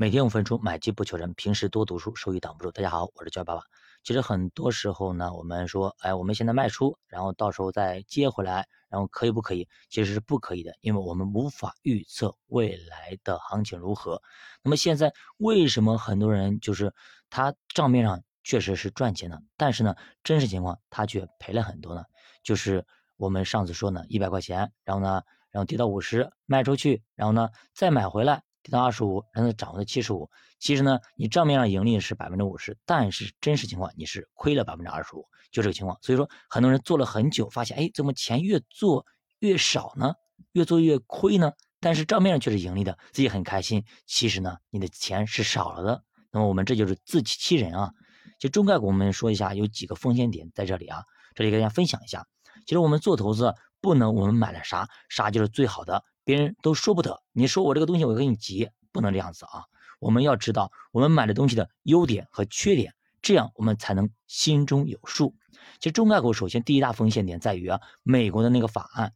每天五分钟，买基不求人，平时多读书，收益挡不住。大家好，我是教爸爸。其实很多时候呢，我们说，哎，我们现在卖出，然后到时候再接回来，然后可以不可以？其实是不可以的，因为我们无法预测未来的行情如何。那么现在为什么很多人就是他账面上确实是赚钱的，但是呢，真实情况他却赔了很多呢？就是我们上次说呢，一百块钱，然后呢，然后跌到五十卖出去，然后呢再买回来。跌到二十五，让它涨回到七十五。其实呢，你账面上盈利是百分之五十，但是真实情况你是亏了百分之二十五，就这个情况。所以说，很多人做了很久，发现哎，怎么钱越做越少呢？越做越亏呢？但是账面上却是盈利的，自己很开心。其实呢，你的钱是少了的。那么我们这就是自欺欺人啊！就中概股，我们说一下有几个风险点在这里啊，这里跟大家分享一下。其实我们做投资不能我们买了啥啥就是最好的。别人都说不得，你说我这个东西我给你急，不能这样子啊！我们要知道我们买的东西的优点和缺点，这样我们才能心中有数。其实中概股首先第一大风险点在于啊，美国的那个法案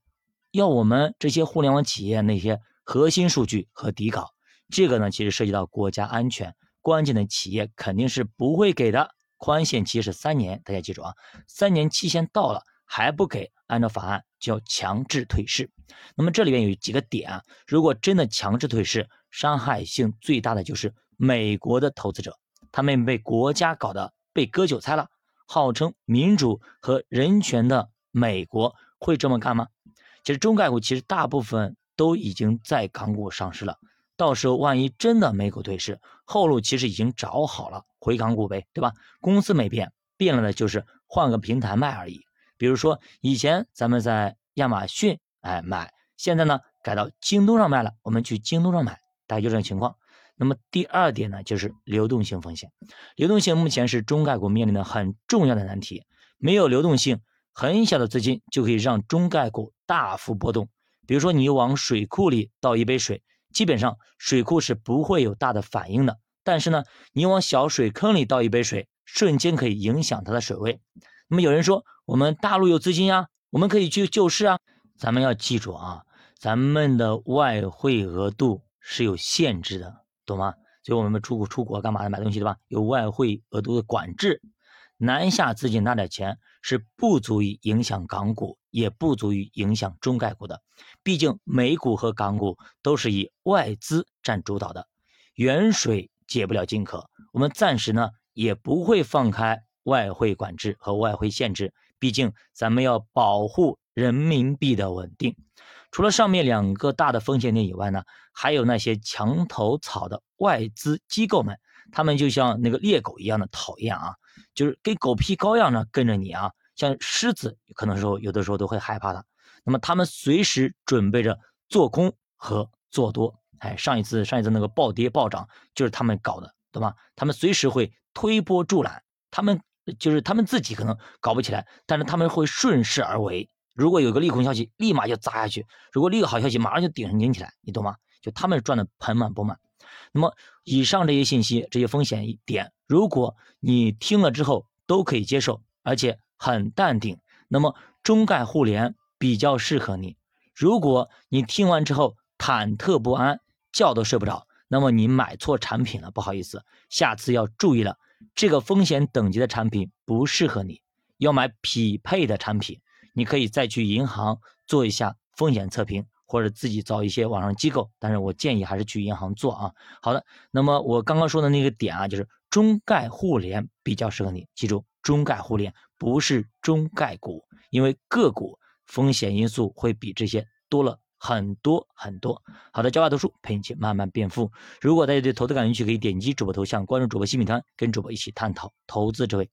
要我们这些互联网企业那些核心数据和底稿，这个呢其实涉及到国家安全，关键的企业肯定是不会给的。宽限期是三年，大家记住啊，三年期限到了还不给，按照法案就要强制退市。那么这里面有几个点啊，如果真的强制退市，伤害性最大的就是美国的投资者，他们被国家搞得被割韭菜了。号称民主和人权的美国会这么干吗？其实中概股其实大部分都已经在港股上市了，到时候万一真的美股退市，后路其实已经找好了，回港股呗，对吧？公司没变，变了的就是换个平台卖而已。比如说以前咱们在亚马逊。哎，买现在呢改到京东上卖了，我们去京东上买，大概就这种情况。那么第二点呢，就是流动性风险。流动性目前是中概股面临的很重要的难题。没有流动性，很小的资金就可以让中概股大幅波动。比如说你往水库里倒一杯水，基本上水库是不会有大的反应的。但是呢，你往小水坑里倒一杯水，瞬间可以影响它的水位。那么有人说，我们大陆有资金呀，我们可以去救市啊。咱们要记住啊，咱们的外汇额度是有限制的，懂吗？所以我们出国出国干嘛的买东西对吧？有外汇额度的管制，南下资金那点钱是不足以影响港股，也不足以影响中概股的。毕竟美股和港股都是以外资占主导的，远水解不了近渴。我们暂时呢也不会放开外汇管制和外汇限制，毕竟咱们要保护。人民币的稳定，除了上面两个大的风险点以外呢，还有那些墙头草的外资机构们，他们就像那个猎狗一样的讨厌啊，就是跟狗皮膏药呢跟着你啊，像狮子可能说有的时候都会害怕它。那么他们随时准备着做空和做多，哎，上一次上一次那个暴跌暴涨就是他们搞的，对吧？他们随时会推波助澜，他们就是他们自己可能搞不起来，但是他们会顺势而为。如果有个利空消息，立马就砸下去；如果利个好消息，马上就顶上顶起来，你懂吗？就他们赚的盆满钵满。那么以上这些信息、这些风险点，如果你听了之后都可以接受，而且很淡定，那么中概互联比较适合你。如果你听完之后忐忑不安，觉都睡不着，那么你买错产品了，不好意思，下次要注意了，这个风险等级的产品不适合你，要买匹配的产品。你可以再去银行做一下风险测评，或者自己找一些网上机构，但是我建议还是去银行做啊。好的，那么我刚刚说的那个点啊，就是中概互联比较适合你，记住，中概互联不是中概股，因为个股风险因素会比这些多了很多很多。好的，教法读书陪你一起慢慢变富。如果大家对投资感兴趣，可以点击主播头像关注主播新米团，跟主播一起探讨投资智慧。